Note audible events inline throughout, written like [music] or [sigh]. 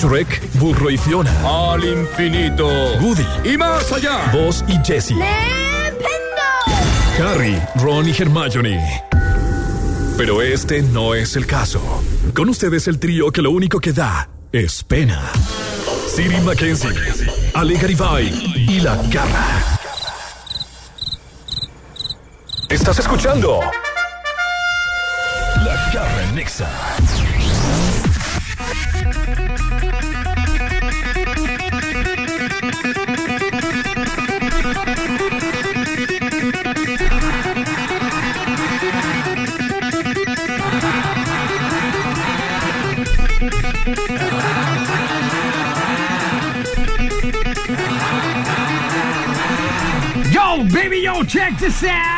Shrek, Burro y Fiona. Al infinito. Woody, Y más allá. Buzz y Jessie. Harry, Ron y Hermione. Pero este no es el caso. Con ustedes el trío que lo único que da es pena. Siri Mackenzie, Ale Garibay y La Garra. ¿Estás escuchando? La Garra Nexa. Check this out.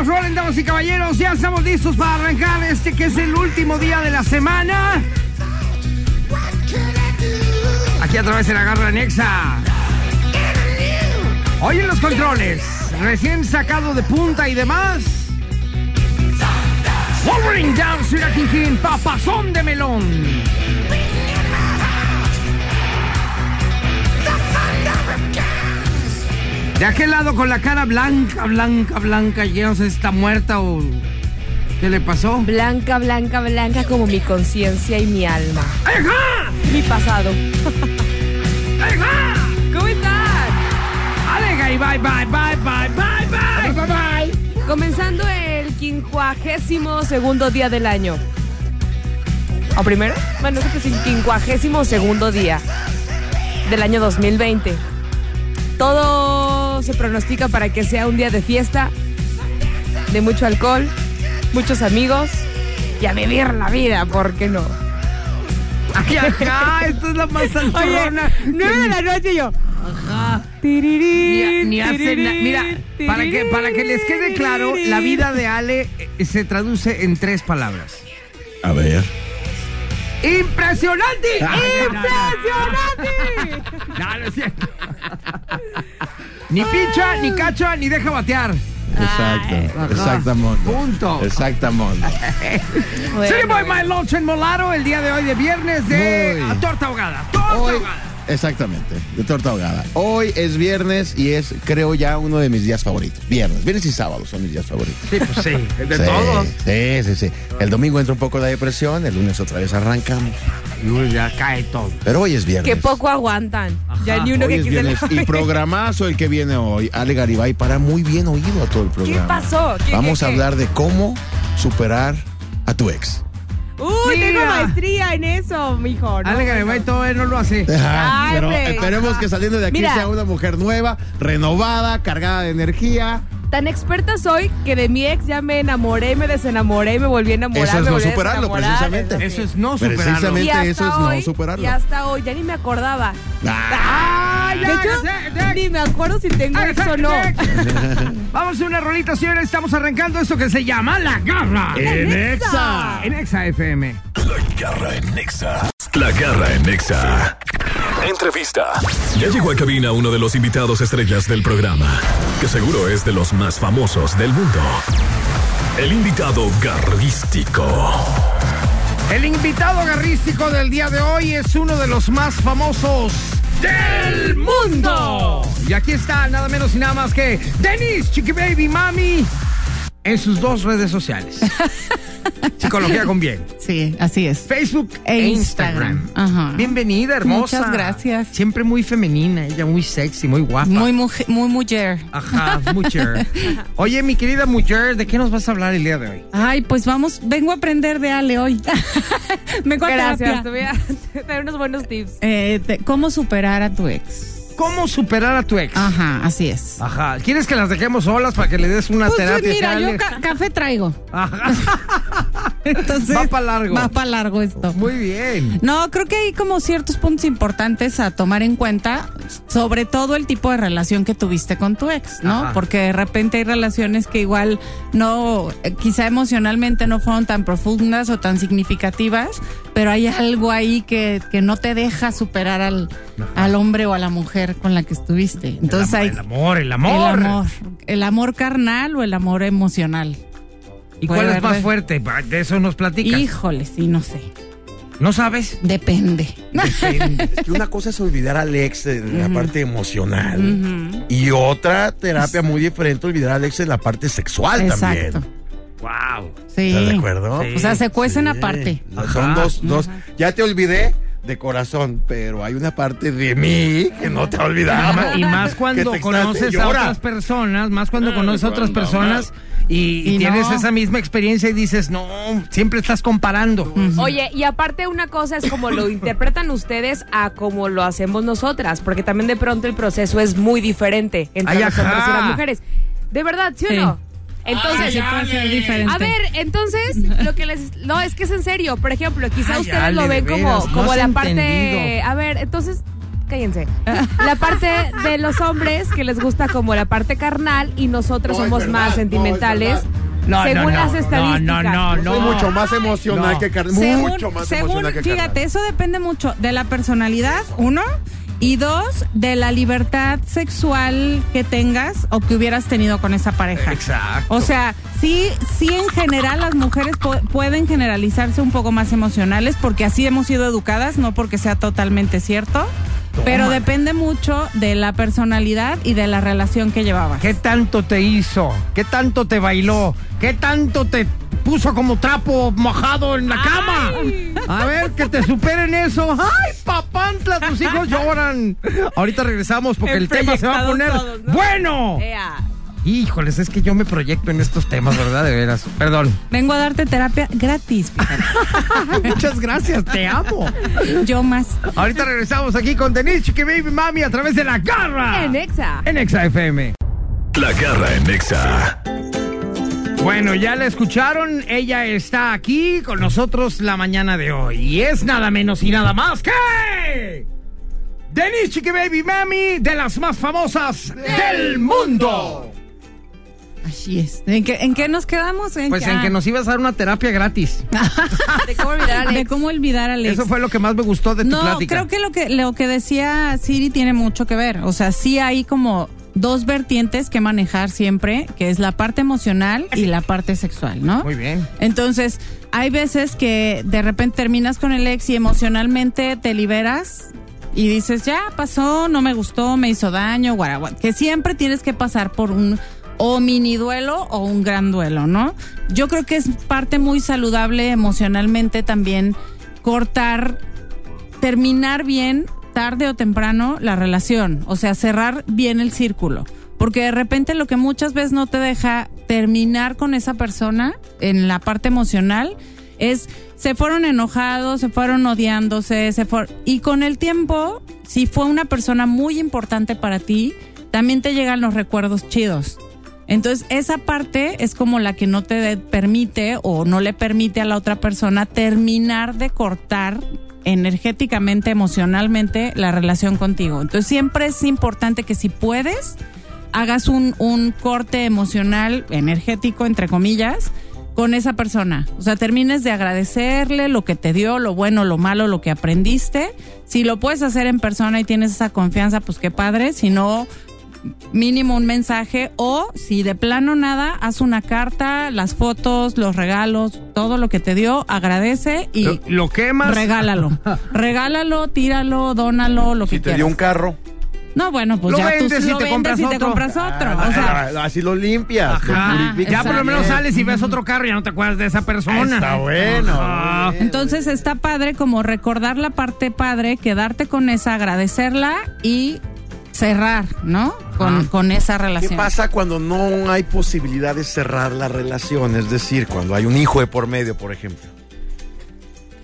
Las rolen, damas y caballeros. Ya estamos listos para arrancar este que es el último día de la semana. Aquí a través de la garra Nexa. Hoy en los controles, recién sacado de punta y demás. Wolverine Down, King King, papazón de melón. De aquel lado con la cara blanca, blanca, blanca, ya no sé si está muerta o qué le pasó. Blanca, blanca, blanca como mi conciencia y mi alma. ¡Ajá! Mi pasado. ¡Ajá! ¿Cómo están? Alega y bye, bye, bye, bye, bye, bye, bye, bye. Comenzando el quincuagésimo segundo día del año. ¿O primero? Bueno, creo que es el quincuagésimo segundo día del año 2020. Todo se pronostica para que sea un día de fiesta, de mucho alcohol, muchos amigos y a vivir la vida, ¿por qué no? Ay, acá, esto es la más [laughs] Oye, santurrona. nueve de la noche y yo. Ajá. Ni, hace na- Mira, para que, para que les quede claro, la vida de Ale eh, se traduce en tres palabras. A ver. ¡Impresionante! [laughs] ¡Impresionante! No, no es cierto. [laughs] Ni pincha, ni cacha, ni deja batear. Exacto. Exactamente. Punto. Exactamente. Bueno, Sí, voy My Lunch en Molaro el día de hoy de viernes de Muy. torta ahogada. Torta Hoy, ahogada. Exactamente, de torta ahogada. Hoy es viernes y es, creo ya, uno de mis días favoritos. Viernes, viernes y sábado son mis días favoritos. Sí, pues sí, de Sí, todos. Sí, sí, sí. El domingo entra un poco la depresión, el lunes otra vez arrancamos. Uy, ya cae todo. Pero hoy es viernes. Que poco aguantan. Ya ni uno Hoy que es viernes. Y programazo el que viene hoy. Ale Garibay para muy bien oído a todo el ¿Qué programa. pasó? ¿Qué, Vamos qué, a qué? hablar de cómo superar a tu ex. Uy, tengo maestría en eso, mijo. ¿no? Ale Garibay todavía no lo hace. Ajá, Ay, pero hombre. esperemos que saliendo de aquí Mira. sea una mujer nueva, renovada, cargada de energía. Tan experta soy que de mi ex ya me enamoré, me desenamoré y me volví a enamorar. Eso es me no volví a superarlo, desenamorar, precisamente. Eso es no superarlo. Precisamente. Y hasta eso es no hoy, superarlo. Y hasta hoy, ya ni me acordaba. Ah, de ya, hecho, ya, ya. ni me acuerdo si tengo ex o no. [laughs] Vamos a una rolita, señores. Estamos arrancando esto que se llama La Garra. en Exa. En Exa FM. La garra en Nexa. La garra en Nexa. Entrevista. Ya llegó a cabina uno de los invitados estrellas del programa, que seguro es de los más famosos del mundo. El invitado garrístico. El invitado garrístico del día de hoy es uno de los más famosos del mundo. Y aquí está nada menos y nada más que Denise Chiqui Baby Mami en sus dos redes sociales. [laughs] Psicología con bien. Sí, así es. Facebook E e Instagram. Instagram. Ajá. Bienvenida, hermosa. Muchas gracias. Siempre muy femenina, ella muy sexy, muy guapa. Muy, mujer, muy mujer. Ajá, [laughs] mujer. Oye, mi querida mujer, ¿de qué nos vas a hablar el día de hoy? Ay, pues vamos, vengo a aprender de Ale hoy. [laughs] vengo a Gracias, te voy a dar unos buenos tips. Eh, te- ¿Cómo superar a tu ex? ¿Cómo superar a tu ex? Ajá, así es. Ajá. ¿Quieres que las dejemos solas para que le des una Pues terapia? mira, yo ca- café traigo. Ajá. [laughs] Entonces, Va pa' largo. Va para largo esto. Muy bien. No, creo que hay como ciertos puntos importantes a tomar en cuenta, sobre todo el tipo de relación que tuviste con tu ex, ¿no? Ajá. Porque de repente hay relaciones que igual no, eh, quizá emocionalmente no fueron tan profundas o tan significativas, pero hay algo ahí que, que no te deja superar al, al hombre o a la mujer con la que estuviste. Entonces el, hay el amor, el amor. el amor, el amor carnal o el amor emocional. ¿Y Puede cuál es más de- fuerte? De eso nos platicas. Híjole, sí, no sé. ¿No sabes? Depende. Depende. [laughs] Es que una cosa es olvidar al ex en la parte emocional y otra terapia muy diferente olvidar al ex en la parte sexual Exacto. también. wow. Sí. ¿Estás de acuerdo? Sí. O sea, se cuecen Sí. aparte. Son dos, dos. Ya te olvidé de corazón, pero hay una parte de mí que no te ha olvidado. Y más cuando conoces a otras personas, más cuando conoces a otras personas y, y Y tienes no. esa misma experiencia y dices, no, siempre estás comparando. Oye, y aparte una cosa es como lo [laughs] interpretan ustedes a como lo hacemos nosotras, porque también de pronto el proceso es muy diferente entre Ay, los ajá. hombres y las mujeres. ¿De verdad, sí, Sí. o no? Entonces, diferente. a ver, entonces, lo que les... No, es que es en serio. Por ejemplo, quizá Ay, ustedes lo ven como, no como la parte... entendido. A ver, entonces, cállense. La parte de los hombres que les gusta como la parte carnal y nosotros No, somos verdad, más no, es sentimentales. verdad. No, según no, las no, estadísticas. no, no, no, Soy mucho más emocional No. que carnal. Según, mucho más según- emocional que fíjate, carnal. eso depende mucho de la personalidad, uno, y dos, de la libertad sexual que tengas o que hubieras tenido con esa pareja. Exacto. O sea, sí, sí en general las mujeres pu- pueden generalizarse un poco más emocionales porque así hemos sido educadas, no porque sea totalmente cierto, pero depende mucho de la personalidad y de la relación que llevabas. ¿Qué tanto te hizo? ¿Qué tanto te bailó? ¿Qué tanto te puso como trapo mojado en la cama? A ver, que te superen eso. ¡Ay, papantla! Tus hijos lloran. Ahorita regresamos porque el tema se va a poner Proyectados todos, ¿no? bueno. Ea. Híjoles, es que yo me proyecto en estos temas, ¿verdad? De veras. Perdón. Vengo a darte terapia gratis, fíjate. [laughs] Muchas gracias, te amo. yo más. Ahorita regresamos aquí con Denise Chiqui Baby Mami a través de la garra. En Exa. En Exa FM. La garra en Nexa. Bueno, ya la escucharon. Ella está aquí con nosotros la mañana de hoy. Y es nada menos y nada más que. Denise Chiqui Baby Mami, de las más famosas del mundo. Así es. ¿En qué, en qué nos quedamos? Pues en ah, que nos ibas a dar una terapia gratis. [laughs] De cómo olvidar a de Alex. cómo olvidar a Alex. Eso fue lo que más me gustó de tu no, plática. creo que lo que lo que decía Siri tiene mucho que ver. O sea, sí hay como dos vertientes que manejar siempre, que es la parte emocional y la parte sexual, ¿no? Muy bien. Entonces, hay veces que de repente terminas con el ex y emocionalmente te liberas y dices, ya pasó, no me gustó, me hizo daño, guaragua. Que siempre tienes que pasar por un o mini duelo o un gran duelo, ¿no? Yo creo que es parte muy saludable emocionalmente también cortar, terminar bien tarde o temprano la relación, o sea, cerrar bien el círculo. Porque de repente lo que muchas veces no te deja terminar con esa persona en la parte emocional es se fueron enojados, se fueron odiándose, se fueron y con el tiempo, si fue una persona muy importante para ti, también te llegan los recuerdos chidos. Entonces, esa parte es como la que no te permite o no le permite a la otra persona terminar de cortar energéticamente, emocionalmente la relación contigo. Entonces, siempre es importante que si puedes, hagas un, un corte emocional, energético, entre comillas, con esa persona. O sea, termines de agradecerle lo que te dio, lo bueno, lo malo, lo que aprendiste. Si lo puedes hacer en persona y tienes esa confianza, pues qué padre. Si no, mínimo un mensaje o si de plano nada, haz una carta, las fotos, los regalos, todo lo que te dio, agradece y Lo, lo quemas. regálalo. [laughs] regálalo, tíralo, dónalo, lo Si que te quieras. dio un carro, No, bueno, pues Lo ya vendes tú y lo te vendes compras y te compras otro. ah, o sea, ah, así lo limpias. Ajá. Ya por lo menos sales y ves otro carro y ya no te acuerdas de esa persona. Está bueno. Entonces está padre como recordar la parte padre, quedarte con esa, agradecerla y cerrar, ¿no? Con, con esa ¿Qué relación. pasa cuando no hay posibilidad de cerrar la relación? Es decir, cuando hay un hijo de por medio, por ejemplo.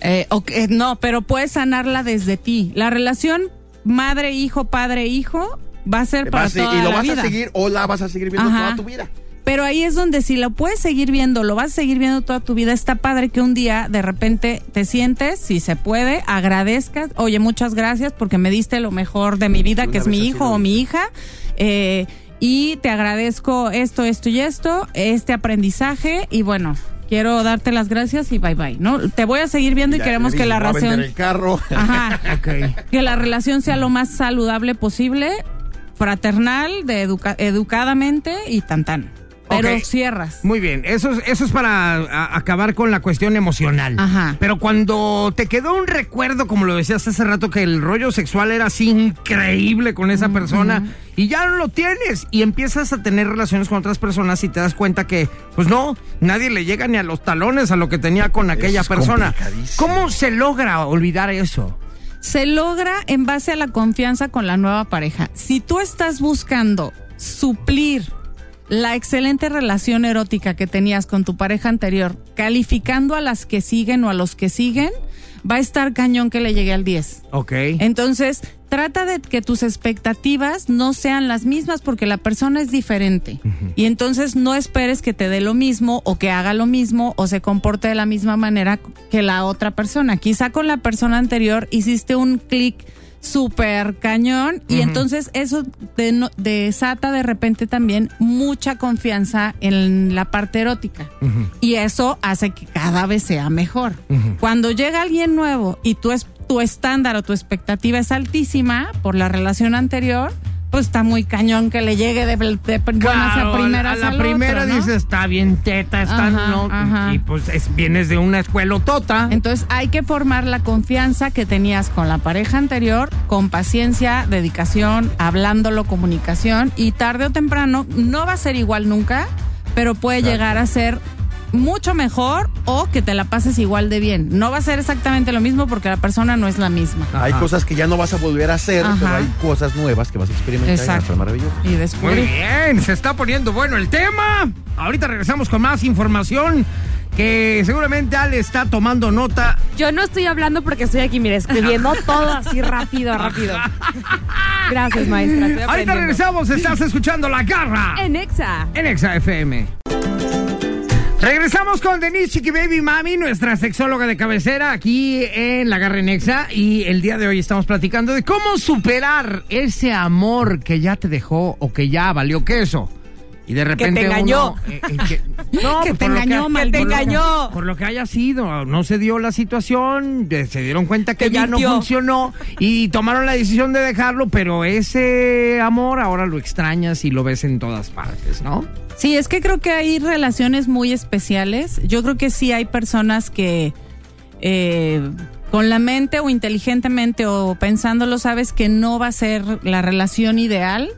Eh, ok, no, pero puedes sanarla desde ti. La relación madre-hijo, padre-hijo va a ser para Vas toda y lo la vas vida. a seguir o la vas a seguir viendo Ajá. toda tu vida. Pero ahí es donde si lo puedes seguir viendo, lo vas a seguir viendo toda tu vida, está padre que un día de repente te sientes, si se puede, agradezcas, oye, muchas gracias porque me diste lo mejor de mi vida, Una que es mi hijo o mi hija, eh, y te agradezco esto, esto y esto, este aprendizaje, y bueno, quiero darte las gracias y bye bye, ¿no? Te voy a seguir viendo y queremos que la "Voy a vender relación... el carro. [laughs] Ajá. Ok. Que la relación sea lo más saludable posible, fraternal, de educa- educadamente y tan tan. Pero cierras. Muy bien, eso es, eso es para a- acabar con la cuestión emocional. Ajá. Pero cuando te quedó un recuerdo, como lo decías hace rato, que el rollo sexual era así increíble con esa persona y ya no lo tienes y empiezas a tener relaciones con otras personas y te das cuenta que, pues no, nadie le llega ni a los talones a lo que tenía con aquella es persona. ¿Cómo se logra olvidar eso? Se logra en base a la confianza con la nueva pareja. Si tú estás buscando suplir la excelente relación erótica que tenías con tu pareja anterior, calificando a las que siguen o a los que siguen, va a estar cañón que le llegue al 10. Ok. Entonces, trata de que tus expectativas no sean las mismas porque la persona es diferente. Y entonces no esperes que te dé lo mismo o que haga lo mismo o se comporte de la misma manera que la otra persona. Quizá con la persona anterior hiciste un clic súper cañón. Y entonces eso deno- desata de repente también mucha confianza en la parte erótica. Y eso hace que cada vez sea mejor. Cuando llega alguien nuevo y tu, es, tu estándar o tu expectativa es altísima por la relación anterior, pues está muy cañón que le llegue de, de buenas Claro, a primeras a la primera otro, ¿no? dices, está bien teta, está Ajá, no. ajá. Y pues es- vienes de una escuela tota. Entonces hay que formar la confianza que tenías con la pareja anterior, con paciencia, dedicación, hablándolo, comunicación y tarde o temprano no va a ser igual nunca, pero puede llegar a ser mucho mejor o que te la pases igual de bien. No va a ser exactamente lo mismo porque la persona no es la misma. Hay cosas que ya no vas a volver a hacer, Ajá. pero hay cosas nuevas que vas a experimentar. y Exacto. ser maravillosas. Y Muy descubrir. bien, se está poniendo bueno el tema. Ahorita regresamos con más información que seguramente Ale está tomando nota. Yo no estoy hablando porque estoy aquí, mire, escribiendo [laughs] todo así rápido, rápido. [laughs] Gracias, maestra. Ahorita regresamos, estás escuchando La Garra En Exa. en Exa FM. Regresamos con Denise Chiqui Baby Mami, nuestra sexóloga de cabecera aquí en La Garra en Exa y el día de hoy estamos platicando de cómo superar ese amor que ya te dejó o que ya valió queso. Y de repente engañó. uno, eh, eh, que, [laughs] no, Que pues te por lo engañó, que- maldito. por lo que- engañó. Por lo que haya sido, no se dio la situación, eh, se dieron cuenta que Te ya no funcionó y tomaron la decisión de dejarlo, pero ese amor ahora lo extrañas y lo ves en todas partes, ¿no? Sí, es que creo que hay relaciones muy especiales. Yo creo que sí hay personas que eh, con la mente o inteligentemente o pensándolo sabes que no va a ser la relación ideal,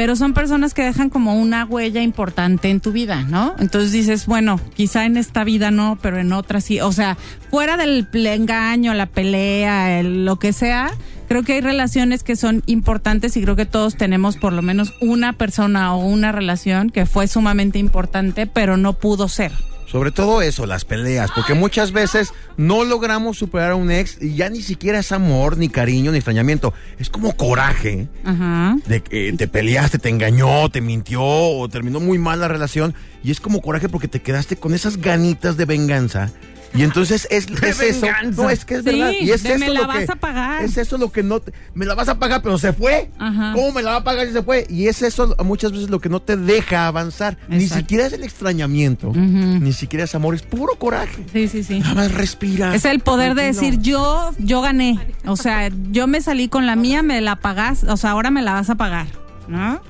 pero son personas que dejan como una huella importante en tu vida, ¿no? Entonces dices, bueno, quizá en esta vida no, pero en otra sí. O sea, fuera del engaño, la pelea, el- lo que sea, creo que hay relaciones que son importantes y creo que todos tenemos por lo menos una persona o una relación que fue sumamente importante, pero no pudo ser. Sobre todo eso, las peleas, porque muchas veces no logramos superar a un ex y ya ni siquiera es amor, ni cariño, ni extrañamiento. Es como coraje Ajá. de que te peleaste, te engañó, te mintió o terminó muy mal la relación. Y es como coraje porque te quedaste con esas ganitas de venganza. Y entonces es, [laughs] es eso. No, es que es Sí, verdad. Y es de eso me la lo vas que, a pagar. Es eso lo que no te, me la vas a pagar, pero se fue. Ajá. ¿Cómo me la va a pagar si se fue? Y es eso muchas veces lo que no te deja avanzar. Ni siquiera es el extrañamiento, Ujú. ni siquiera es amor, es puro coraje. Sí, sí, sí. Nada más respira. Es el poder de decir yo, yo gané. O sea, yo me salí con la mía, me la pagás, o sea, ahora me la vas a pagar, ¿no?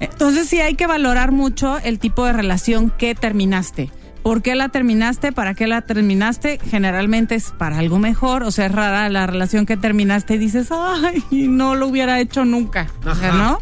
Entonces sí hay que valorar mucho el tipo de relación que terminaste. ¿Por qué la terminaste? ¿Para qué la terminaste? Generalmente es para algo mejor. O sea, es rara la relación que terminaste y dices, ay, no lo hubiera hecho nunca. Sea, ¿no?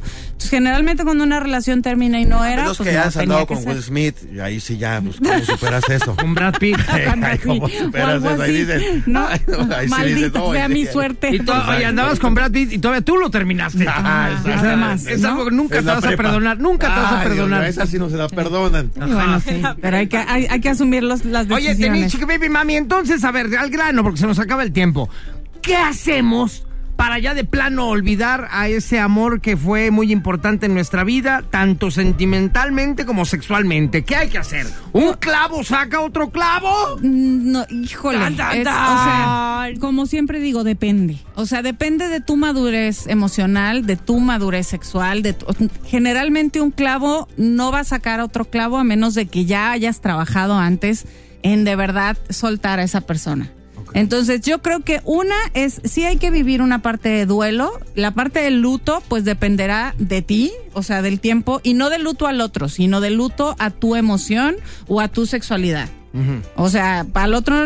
Generalmente cuando una relación termina y no era, Los pues que has andado con ser. Will Smith, y ahí sí ya, pues, ¿cómo superas eso? [laughs] Con Brad Pitt. [laughs] Ay, ¿Cómo superas eso? Ahí dices, No, ay, no, ahí sí maldita dices, no, sea oye, mi suerte. Y to- oye, andabas con Brad Pitt y todavía tú lo terminaste. Ah, además, Es algo que nunca Es te vas a perdonar. Nunca te vas a perdonar. Esas sí no se la [laughs] perdonan. Y bueno, sí, pero hay que, hay, hay que asumir los, las Oye, decisiones. Denise, chica baby mami, entonces, a ver, al grano, porque se nos acaba el tiempo. ¿Qué hacemos para ya de plano olvidar a ese amor que fue muy importante en nuestra vida, tanto sentimentalmente como sexualmente? ¿Qué hay que hacer? ¿Un clavo saca otro clavo? Mm, No, híjole. Tan, tan, es- tan. o sea, como siempre digo, depende. O sea, depende de tu madurez emocional, de tu madurez sexual. De tu- generalmente un clavo no va a sacar otro clavo a menos de que ya hayas trabajado antes en de verdad soltar a esa persona. Entonces yo creo que una es, sí hay que vivir una parte de duelo, la parte del luto pues dependerá de ti, o sea, del tiempo, y no del luto al otro, sino del luto a tu emoción o a tu sexualidad. O sea, al otro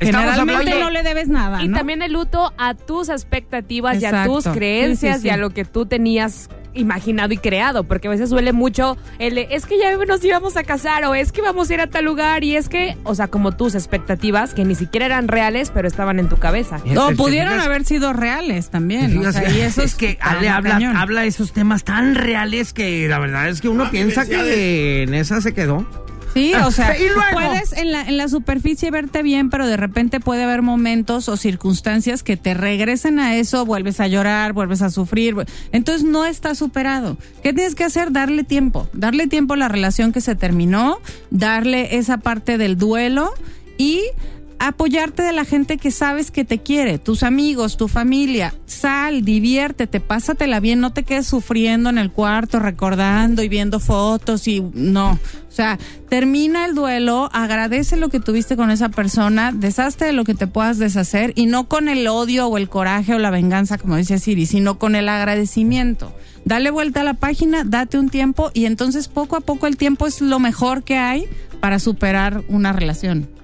generalmente no le debes nada. Y ¿no? también el luto a tus expectativas y a tus creencias Sí, sí, sí. y a lo que tú tenías imaginado y creado, porque a veces duele mucho el de, es que ya nos íbamos a casar o es que vamos a ir a tal lugar y es que, o sea, como tus expectativas que ni siquiera eran reales, pero estaban en tu cabeza. No, ¿Te pudieron fijas? haber sido reales ¿Te también. O fijas? sea, y eso es que Ale habla, habla esos temas tan reales que la verdad es que uno piensa que en esa se quedó. Sí, o sea, [laughs] Y luego- puedes en la, en la superficie verte bien, pero de repente puede haber momentos o circunstancias que te regresen a eso, vuelves a llorar, vuelves a sufrir. Entonces no está superado. ¿Qué tienes que hacer? Darle tiempo. Darle tiempo a la relación que se terminó, darle esa parte del duelo y apoyarte de la gente que sabes que te quiere, tus amigos, tu familia. Sal, diviértete, pásatela bien, no te quedes sufriendo en el cuarto, recordando y viendo fotos y no. O sea, termina el duelo, agradece lo que tuviste con esa persona, deshazte de lo que te puedas deshacer y no con el odio o el coraje o la venganza, como dice Siri, sino con el agradecimiento. Dale vuelta a la página, date un tiempo y entonces poco a poco el tiempo es lo mejor que hay para superar una relación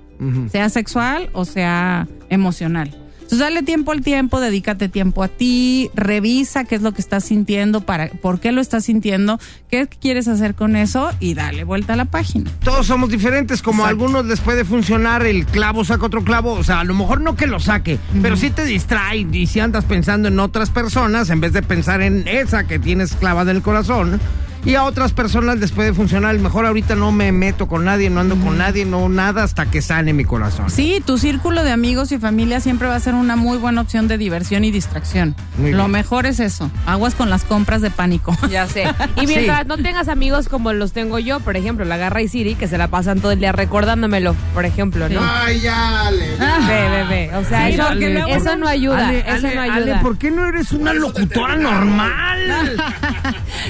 sea sexual o sea emocional. Entonces dale tiempo al tiempo, dedícate tiempo a ti, revisa qué es lo que estás sintiendo, para, por qué lo estás sintiendo, qué quieres hacer con eso y dale vuelta a la página. Todos somos diferentes, como a algunos les puede funcionar el clavo saca otro clavo, o sea, a lo mejor no que lo saque, pero sí te distrae y si andas pensando en otras personas en vez de pensar en esa que tienes clavada en el corazón. Y a otras personas les puede funcionar, mejor ahorita no me meto con nadie, no ando con nadie, no nada hasta que sane mi corazón. Sí, tu círculo de amigos y familia siempre va a ser una muy buena opción de diversión y distracción. Muy Lo bien. mejor es eso. Aguas con las compras de pánico. [laughs] Ya sé. Y [laughs] mientras no tengas amigos como los tengo yo, por ejemplo, la Garra y Siri, que se la pasan todo el día recordándomelo, por ejemplo, ¿no? Ay, ya, Ale. Ve, ve, ve. O sea, Sí, eso, eso no ayuda. Ale, eso Ale, no Ale, ayuda. ¿por qué no eres una locutora normal? [laughs]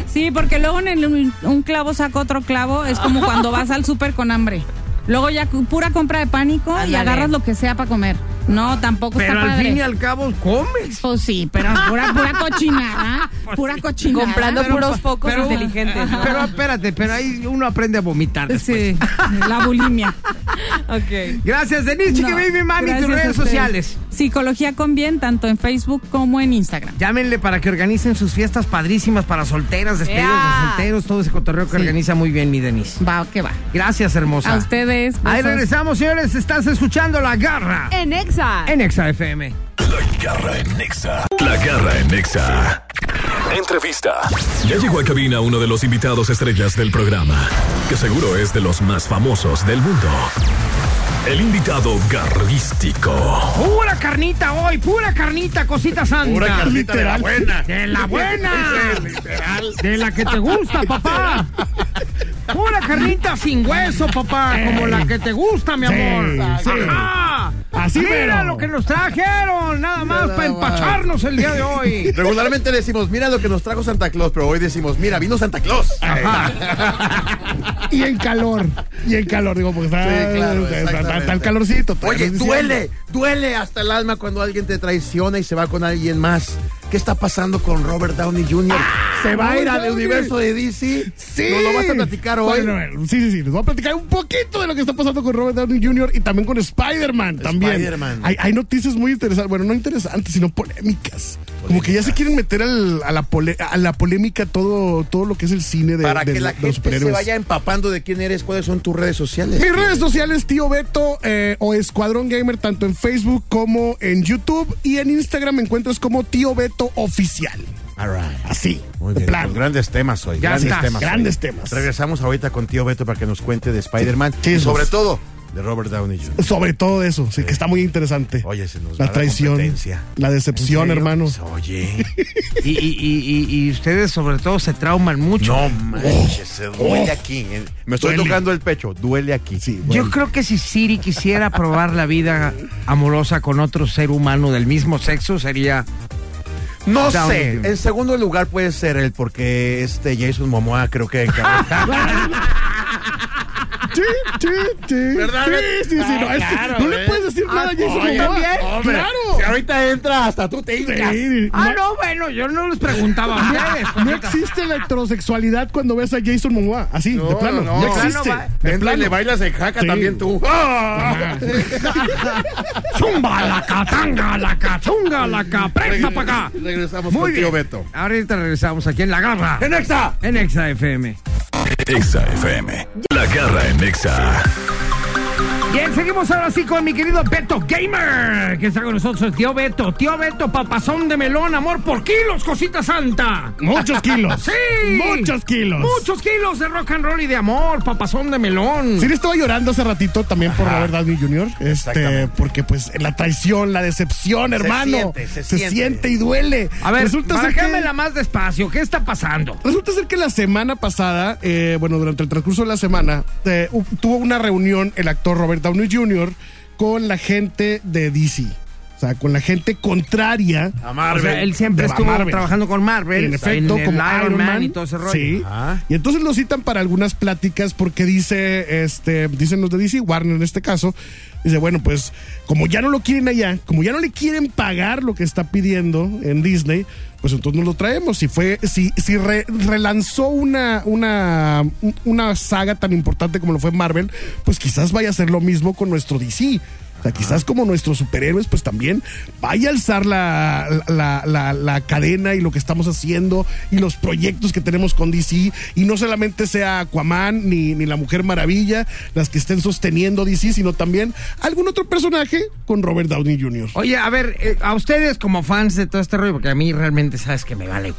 Sí, porque luego un, un clavo saca otro clavo, es como cuando vas al súper con hambre. Luego ya pura compra de pánico y agarras lo que sea para comer. No, tampoco Pero está al padre. fin y al cabo comes. Pues sí, pero pura, pura cochinada. Pura cochinada. Comprando Pero- puros focos pero- inteligentes. ¿no? Pero espérate, pero ahí uno aprende a vomitar. después. Sí, la bulimia. [laughs] Ok. Gracias, Denise, Chiqui No, Baby Mami, tus redes sociales. Psicología con bien, tanto en Facebook como en Instagram. Llámenle para que organicen sus fiestas padrísimas para solteras, despedidas ¡Ea! de solteros, todo ese cotorreo que Sí. organiza muy bien mi Denise. Va, que va. Gracias, hermosa. A ustedes. Ahí regresamos, señores. Estás escuchando La Garra En Exa. en Exa FM. La garra en Nexa. La garra en Nexa. Entrevista. Ya llegó a cabina uno de los invitados estrellas del programa, que seguro es de los más famosos del mundo. El invitado garrístico. Pura carnita hoy, pura carnita, cosita santa. Pura carnita de la buena. De la buena. Literal. De la que te gusta, papá. Pura carnita sin hueso, papá. Como la que te gusta, mi amor. sí. Ajá. Así Mira mero. lo que nos trajeron. Nada más Nada para más. empacharnos el día de hoy. [laughs] Regularmente decimos, mira lo que nos trajo Santa Claus, pero hoy decimos, mira, vino Santa Claus. [laughs] Y en calor. Y en calor, digo, porque está, Sí, claro, está- el calorcito. Oye, duele, duele hasta el alma cuando alguien te traiciona y se va con alguien más. ¿Qué está pasando con Robert Downey Jr.? ¿Se va a ir al universo de DC? Sí. ¿Nos lo vas a platicar hoy? Bueno, sí, sí, sí. Les voy a platicar un poquito de lo que está pasando con Robert Downey Jr. y también con Spider-Man. También. Spider-Man. Hay, hay noticias muy interesantes. Bueno, no interesantes, sino polémicas. Como que ya se quieren meter al- a, la pole- a la polémica todo, todo lo que es el cine de, Para de- que la de los gente se vaya empapando de quién eres, cuáles son tus redes sociales. Mis redes sociales, tío Beto eh, o Escuadrón Gamer, tanto en Facebook como en YouTube. Y en Instagram me encuentras como tío Beto Oficial. All right. Así, Muy bien, plano. pues grandes temas hoy. Ya grandes estás, temas. hoy. grandes temas. Regresamos ahorita con tío Beto para que nos cuente de Spider-Man Sí, y sobre todo de Robert Downey Jr. Sobre todo eso, sí, que está muy interesante. Oye, se nos la la traición, competencia. la decepción, serio? hermano. Pues, Oye, Y, y, y, ustedes sobre todo se trauman mucho. no manches, se duele aquí. eh. Me estoy Duele. tocando el pecho, duele aquí. Sí, Yo creo que si Siri quisiera probar la vida amorosa con otro ser humano del mismo sexo, sería... No sé, en segundo lugar puede ser él porque este Jason Momoa creo que [laughs] Sí, sí, sí. ¿Verdad? Sí, sí, sí. No, Ah, es que claro, no le eh. puedes decir nada a Jason Oye, Momoa. hombre, Claro. Si ahorita entra hasta tú te hincas. Sí, Ah, no- no, bueno, yo no les preguntaba a ustedes. No existe la heterosexualidad cuando ves a Jason Momoa. Así, de plano. No, no. existe. De plano, de Entra y plano. le bailas en jaca Sí. también tú. ¡Ah! [laughs] Zumba la catanga, la cachunga, la capresta para acá. Regresamos Muy con tío bien. Beto. Ahorita regresamos aquí en La Garra. ¡En Exa! En Exa FM. Exa FM. La garra en Exa. Bien, seguimos ahora sí con mi querido Beto Gamer, que está con nosotros tío Beto. Tío Beto, papazón de melón, amor por kilos, cosita santa. Muchos kilos. [laughs] Sí. Muchos kilos. Muchos kilos de rock and roll y de amor, papazón de melón. Sí, le estaba llorando hace ratito también por Robert Downey Jr. Este, Exactamente. porque pues la traición, la decepción, hermano. siente, se siente. siente y duele. A ver, resulta ser que, la más despacio. ¿Qué está pasando? resulta ser que la semana pasada, eh, bueno, durante el transcurso de la semana, eh, tuvo una reunión el actor Robert Downey Jr. con la gente de DC. O sea, con la gente contraria. A O Marvel. sea, él siempre estuvo trabajando con Marvel. En efecto, en como Iron Man y todo ese rollo. Sí. Ajá. Y entonces lo citan para algunas pláticas porque dice, este, dicen los de DC, Warner en este caso, dice, bueno, pues como ya no lo quieren allá, como ya no le quieren pagar lo que está pidiendo en Disney, pues entonces nos lo traemos. Si fue, si, si re- relanzó una, una, una saga tan importante como lo fue Marvel, pues quizás vaya a hacer lo mismo con nuestro DC. O sea, quizás como nuestros superhéroes, pues también vaya a alzar la, la, la- cadena y lo que estamos haciendo y los proyectos que tenemos con DC. Y no solamente sea Aquaman ni, ni la Mujer Maravilla las que estén sosteniendo DC, sino también algún otro personaje con Robert Downey Jr. Oye, a ver, eh, a ustedes como fans de todo este rollo, porque a mí realmente sabes que me vale.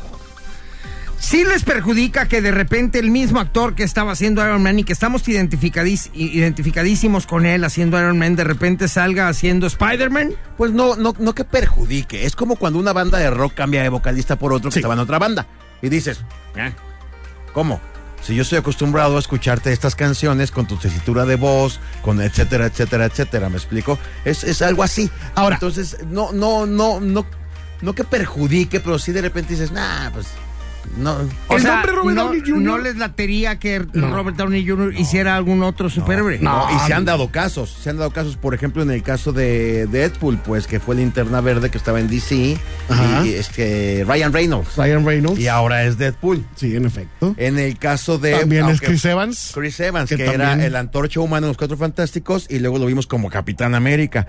Sí les perjudica que de repente el mismo actor que estaba haciendo Iron Man y que estamos identificadís- identificadísimos con él haciendo Iron Man, de repente salga haciendo Spider-Man. Pues no, no, no que perjudique. Es como cuando una banda de rock cambia de vocalista por otro que Sí. estaba en otra banda. Y dices, "Eh, ¿cómo? Si yo estoy acostumbrado a escucharte estas canciones con tu tesitura de voz, con etcétera, etcétera, etcétera, ¿me explico? Es, es algo así. Ahora- Entonces, no, no, no, no, no que perjudique, pero sí de repente dices, nah, pues, no. O El sea, nombre Robert no, Downey Jr. no les latería que No. Robert Downey Jr. hiciera algún otro superhéroe. No. No, y se han dado casos, se han dado casos, por ejemplo, en el caso de Deadpool, pues que fue linterna verde que estaba en DC, Ajá. y este Ryan Reynolds, Ryan Reynolds. y ahora es Deadpool. Sí, en efecto. En el caso de También es Chris Evans. Chris Evans, que que, era el antorcha humano en los Cuatro Fantásticos, y luego lo vimos como Capitán América.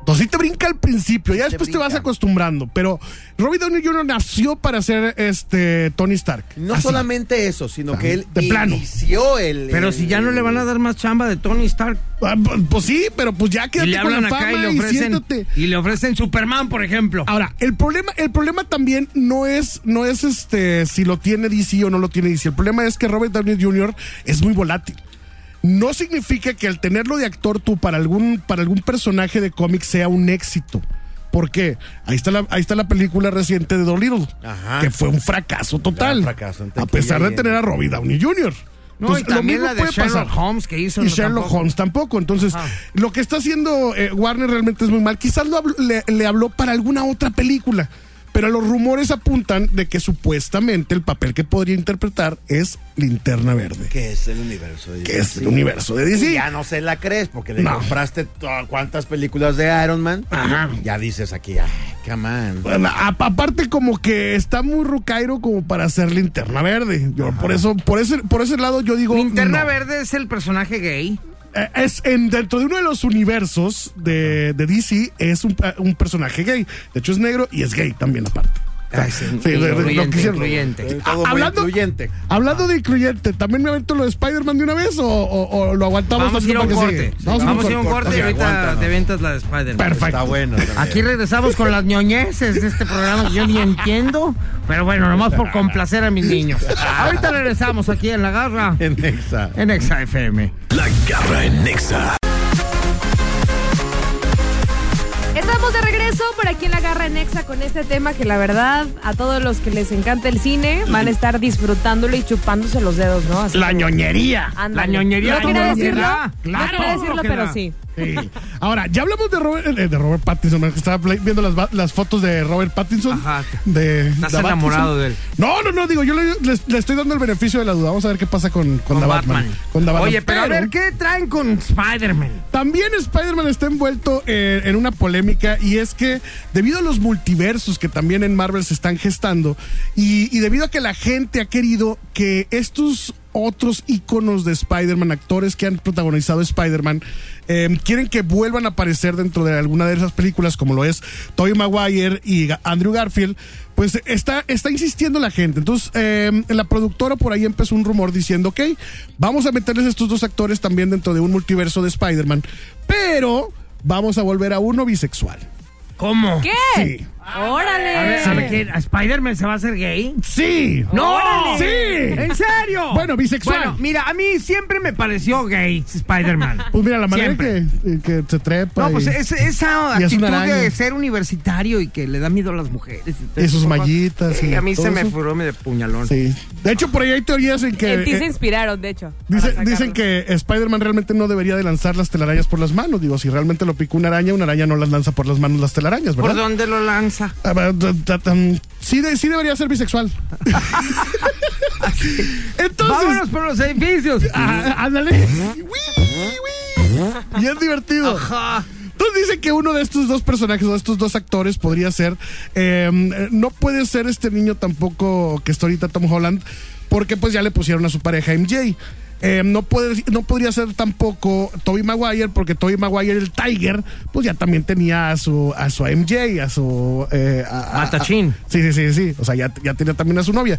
Entonces sí te brinca al principio, ya después te, vas acostumbrando. Pero Robert Downey Jr. nació para ser este Tony Stark. No Así. solamente eso, sino que él de plano. inició el. Pero el- si ya no le van a dar más chamba de Tony Stark. Ah, pu- Pues sí, pero pues ya Y quédate le con la acá y le y, ofrecen. siéntate. Y le ofrecen Superman, por ejemplo. Ahora, el problema, el problema también no es, no es este si lo tiene DC o no lo tiene DC. El problema es que Robert Downey Jr. es muy volátil. No significa que al tenerlo de actor tú para algún, para algún personaje de cómic sea un éxito. ¿Por qué? Ahí está la, ahí está la película reciente de Dolittle, Ajá. que fue un fracaso total. Gran fracaso a pesar de tener a Robbie Downey Jr. No, y también lo la mismo de puede Sherlock pasar. Holmes que hizo. Y no, Sherlock tampoco. Holmes tampoco. Entonces, Ajá. lo que está haciendo eh, Warner realmente es muy mal. Quizás lo habló- le, le habló para alguna otra película. Pero los rumores apuntan de que supuestamente el papel que podría interpretar es Linterna Verde, Que es el universo de que es el universo de DC. Y ya no se la crees porque le No. compraste to- cuántas películas de Iron Man. Ajá. Ya dices aquí, ay, come on. Bueno, a- aparte como que está muy rucairo como para hacer linterna verde. Yo por eso, por ese, por ese lado yo digo. Linterna no. Verde es el personaje gay. Eh, Es en, dentro de uno de los universos de, de DC, es un, un personaje gay. De hecho, es negro y es gay también, aparte. Ay, sí, Sí, de- de- lo incluyente, muy hablando- incluyente. Hablando de incluyente, ¿también me avento lo de Spider-Man de una vez o, o- o lo aguantamos? Vamos a ir a un corte. Vamos a ir a un corte y ahorita te ventas la de Spider-Man. Perfecto. Está bueno. también. Aquí regresamos con las ñoñeces de este programa que yo ni entiendo, pero bueno, nomás por complacer a mis niños. [laughs] Ahorita regresamos aquí en La Garra, En Nexa. en Exa FM. La garra en Nexa. Estamos de regreso por aquí en la Garra Nexa con este tema que la verdad a todos los que les encanta el cine van a estar disfrutándolo y chupándose los dedos, ¿no? Así La ñoñería. Ándale. La ñoñería No quería decirlo, no Claro, quería decirlo, pero sí. Sí. Ahora, ya hablamos de Robert, eh, de Robert Pattinson, que estaba viendo las, fotos de Robert Pattinson. Ajá. De, Estás de enamorado Pattinson. de él. No, no, no, digo, yo le, estoy dando el beneficio de la duda. Vamos a ver qué pasa con, con, Con The Batman. Batman. Con Batman. Oye, pero a ver, ¿qué traen con Spider-Man? También Spider-Man está envuelto eh, en una polémica y es que debido a los multiversos que también en Marvel se están gestando y, debido a que la gente ha querido que estos otros íconos de Spider-Man, actores que han protagonizado Spider-Man, eh, quieren que vuelvan a aparecer dentro de alguna de esas películas, como lo es Tobey Maguire y Andrew Garfield, pues está, está insistiendo la gente. Entonces, eh, la productora por ahí empezó un rumor diciendo, ok, vamos a meterles estos dos actores también dentro de un multiverso de Spider-Man, pero vamos a volver a uno bisexual. ¿Cómo? ¿Qué? Sí. ¡Órale! A ver, a ver, ¿qué? ¿A ¿Spider-Man se va a hacer gay? Sí. ¡No! Sí. ¿En serio? Bueno, bisexual. Bueno, mira, a mí siempre me pareció gay Spider-Man. [laughs] Pues mira, la manera Siempre. que, que se trepa. No, pues y- es- esa actitud de ser universitario y que le da miedo a las mujeres. y sus mallitas Sí, y a mí se me furó de puñalón. Sí. De hecho, por ahí hay teorías en que. En ti se eh, inspiraron, de hecho. dice- dicen que Spider-Man realmente no debería de lanzar las telarañas por las manos. Digo, si realmente lo picó una araña, una araña no las lanza por las manos las telarañas, ¿Por ¿verdad? dónde lo lanza? Ah, sí, de- sí debería ser bisexual. [laughs] Entonces. Vámonos por los edificios. ah, ándale. Y es divertido. Ajá. Entonces dice que uno de estos dos personajes o de estos dos actores podría ser. eh, no puede ser este niño tampoco que está ahorita Tom Holland, porque pues ya le pusieron a su pareja MJ. Eh, no, puede, no podría ser tampoco Toby Maguire, porque Toby Maguire, el Tiger, pues ya también tenía a su, a su MJ, a su. eh, a- a- sí, sí, sí, sí. O sea, ya, ya tenía también a su novia.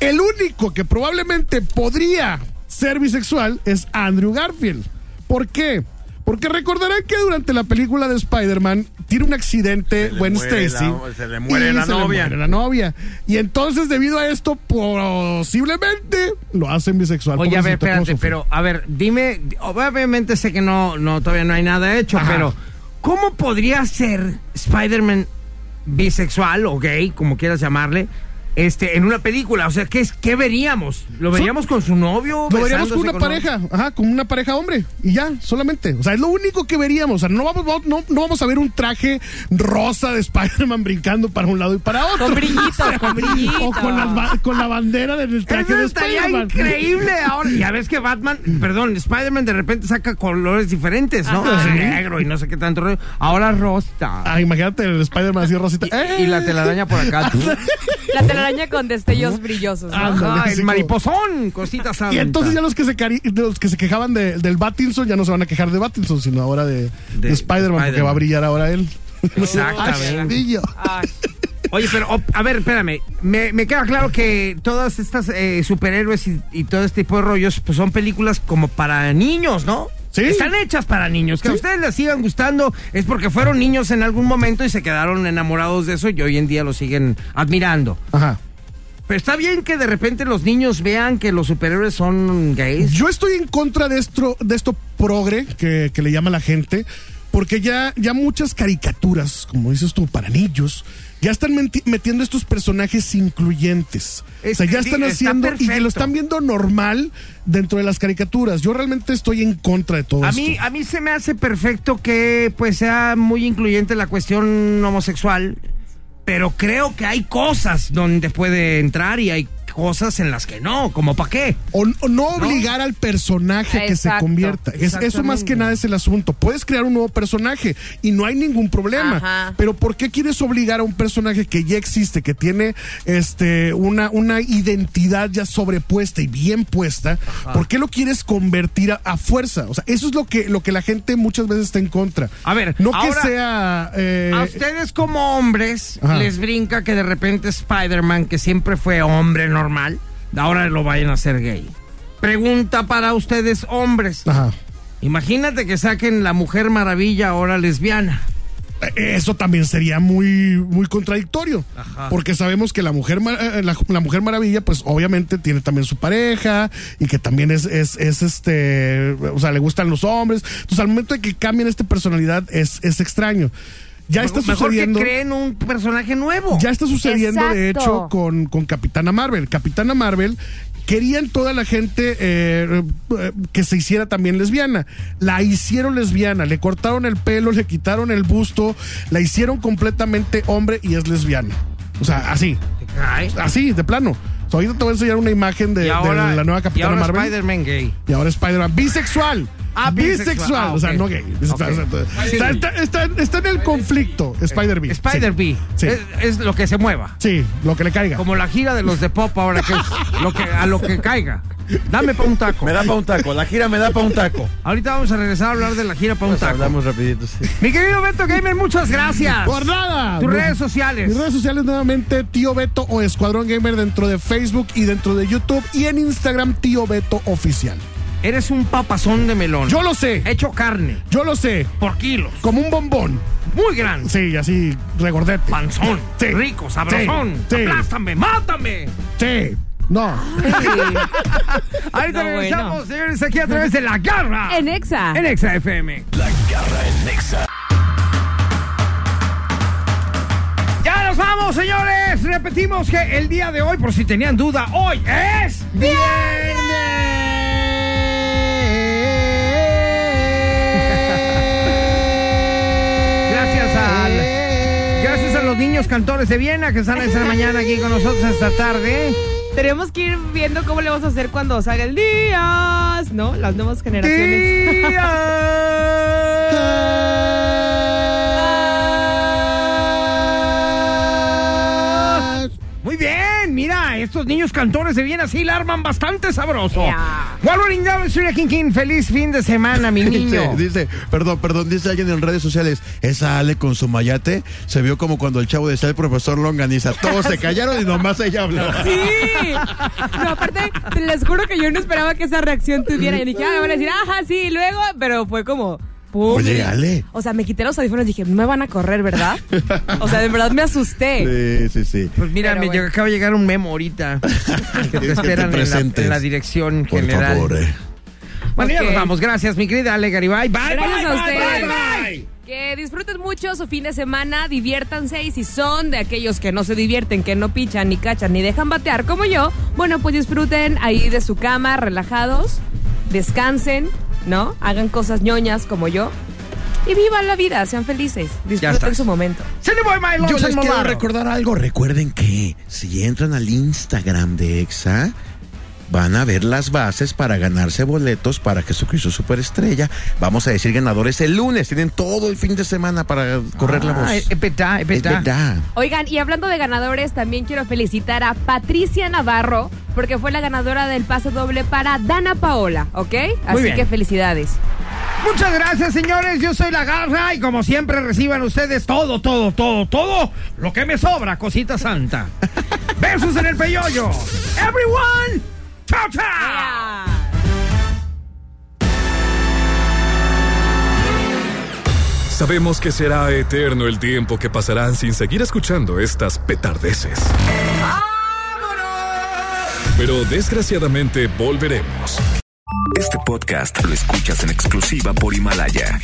El único que probablemente podría ser bisexual es Andrew Garfield. ¿Por qué? Porque recordarán que durante la película de Spider-Man tiene un accidente Gwen Stacy. la- se le muere y la se le novia. muere la novia. Y entonces, debido a esto, posiblemente lo hacen bisexual. Oye, a ver, Pobrecito, ¿cómo espérate, pero a ver, dime, obviamente sé que no, no, todavía no hay nada hecho, Ajá. pero ¿cómo podría ser Spider-Man bisexual o gay, como quieras llamarle, este, en una película? O sea, ¿qué, es, qué veríamos? ¿Lo veríamos con su novio? Lo veríamos con una pareja, ajá, con una pareja hombre. Y ya, solamente. O sea, es lo único que veríamos. O sea, no vamos, no, no vamos a ver un traje rosa de Spider-Man [laughs] brincando para un lado y para otro. Con brillitos, [laughs] con brillitos. O con, las ba- con la bandera del traje Eso de estaría Spider-Man. increíble. [laughs] Ahora, ya ves que Batman, perdón, Spider-Man de repente saca colores diferentes, ¿no? Negro y no sé qué tanto rollo. Ahora rosa. Ah, imagínate el Spider-Man así rosita. Y la telaraña por acá. La telaraña con destellos brillosos. ¿no? Ándale, el mariposón, cositas Y entonces ya los que se, cari- los que se quejaban de- del Batinson ya no se van a quejar de Batinson, sino ahora de, de De Spider-Man, porque Spider-Man. va a brillar ahora él. Exactamente. [laughs] Ay, Oye, pero a ver, espérame. Me, me queda claro que todas estas eh, superhéroes y, y todo este tipo de rollos, pues son películas como para niños, ¿no? Sí. Están hechas para niños. Que a ustedes les sigan gustando es porque fueron niños en algún momento y se quedaron enamorados de eso y hoy en día lo siguen admirando. Ajá. Pero está bien que de repente los niños vean que los superhéroes son gays. Yo estoy en contra de esto, de esto progre que, que le llama la gente, porque ya, ya muchas caricaturas, como dices tú, para niños, ya están meti- metiendo estos personajes incluyentes. Es- o sea, ya están está haciendo y que perfecto. lo están viendo normal dentro de las caricaturas. Yo realmente estoy en contra de todo A esto. mí, a mí se me hace perfecto que pues sea muy incluyente la cuestión homosexual. pero creo que hay cosas donde puede entrar y hay cosas en las que no, como para qué. O, o no obligar al personaje que se convierta. Es- eso más que nada es el asunto. Puedes crear un nuevo personaje y no hay ningún problema. Ajá. Pero ¿por qué quieres obligar a un personaje que ya existe, que tiene este una, una identidad ya sobrepuesta y bien puesta? ¿Por qué lo quieres convertir a, a fuerza? O sea, eso es lo que, lo que la gente muchas veces está en contra. A ver, no ahora- que sea... eh, A ustedes como hombres Ajá. les brinca que de repente Spider-Man, que siempre fue hombre normal, ahora lo vayan a hacer gay. Pregunta para ustedes hombres. Ajá. Imagínate que saquen la Mujer Maravilla ahora lesbiana. Eso también sería muy, muy contradictorio. Ajá. Porque sabemos que la mujer, eh, la, la mujer maravilla, pues obviamente tiene también su pareja y que también es, es, es este, o sea, le gustan los hombres. Entonces, al momento de que cambien esta personalidad, es, es extraño. Ya está Mejor sucediendo. que creen un personaje nuevo. Ya está sucediendo, de hecho, con, con Capitana Marvel. Capitana Marvel querían toda la gente eh, eh, que se hiciera también lesbiana. La hicieron lesbiana, le cortaron el pelo, le quitaron el busto, la hicieron completamente hombre y es lesbiana. O sea, así, así, de plano. O sea, ahorita te voy a enseñar una imagen de, y la nueva y Capitana ahora Marvel. Spider-Man gay. Y ahora Spider-Man. Bisexual. Ah, bisexual. Ah, O sea, no gay. Bisexual. Está, está- está- está en el conflicto, Spider-B. Spider-B. Sí. Es, es lo que se mueva. Sí, lo que le caiga. Como la gira de los de pop ahora que es lo que, a lo que caiga. Dame pa' un taco. Me da para un taco, la gira me da para un taco. Ahorita vamos a regresar a hablar de la gira pa' un Pues taco. hablamos rapidito, sí. Mi querido Beto Gamer, muchas gracias. Por nada. Tus redes sociales. Mis redes sociales nuevamente, Tío Beto o Escuadrón Gamer dentro de Facebook y dentro de YouTube y en Instagram, Tío Beto Oficial. Eres un papazón de melón. Yo lo sé, Hecho carne. yo lo sé, Por kilos. como un bombón. Muy grande. Sí, así, regordete. Panzón. Sí. Rico, sabrosón. Sí, sí. Aplástame, mátame. Sí, no. Ahorita No, regresamos, bueno. señores, aquí a través de La Garra. En Exa. En Exa FM. La garra en Nexa. Ya nos vamos, señores. Repetimos que el día de hoy, por si tenían duda, hoy es viernes. Los niños cantores de Viena que están esta mañana aquí con nosotros esta tarde. Tenemos que ir viendo cómo le vamos a hacer cuando salga el día, ¿no? Las nuevas generaciones. [laughs] estos niños cantores de Viena sí la arman bastante sabroso. Ya. Wolverine Down, King King, feliz fin de semana, mi [laughs] niño. Dice, dice, perdón, perdón, dice alguien en redes sociales, esa Ale con su mayate se vio como cuando el chavo decía el profesor Longaniza. Todos se callaron y nomás ella habló. [laughs] Sí. No, aparte, les juro que yo no esperaba que esa reacción tuviera. Y dije, ah, me van a decir, ajá, sí, y luego, pero fue como. Pum. Oye, Ale. O sea, me quité los audífonos y dije, no me van a correr, ¿verdad? O sea, de verdad me asusté. Sí, sí, sí. Pues mira, me bueno. acaba de llegar un memo ahorita [laughs] que te te esperan en la, en la dirección Por general. favor, eh. Bueno, ya Ok. nos vamos. Gracias, mi querida Ale Garibay. Bye, Gracias bye, a bye, ustedes. bye, bye. Que disfruten mucho su fin de semana, diviértanse y si son de aquellos que no se divierten, que no pichan, ni cachan, ni dejan batear como yo, bueno, pues disfruten ahí de su cama, relajados, descansen, ¿no? Hagan cosas ñoñas como yo y vivan la vida, sean felices, disfruten su momento. Se le voy, Yo les quiero recordar algo. Recuerden que si entran al Instagram de EXA, van a ver las bases para ganarse boletos para Jesucristo Superestrella. Vamos a decir ganadores el lunes. Tienen todo el fin de semana para correr la voz. Es verdad, es es verdad. verdad. Oigan, y hablando de ganadores, también quiero felicitar a Patricia Navarro, porque fue la ganadora del pase doble para Dana Paola, ¿ok? Así bien. que felicidades. Muchas gracias, señores. Yo soy la garra y como siempre reciban ustedes todo, todo, todo, todo lo que me sobra, cosita santa. [laughs] Besos en el peyoyo. Everyone, chao, chao. Sabemos que será eterno el tiempo que pasarán sin seguir escuchando estas petardeces. Pero desgraciadamente volveremos. Este podcast lo escuchas en exclusiva por Himalaya.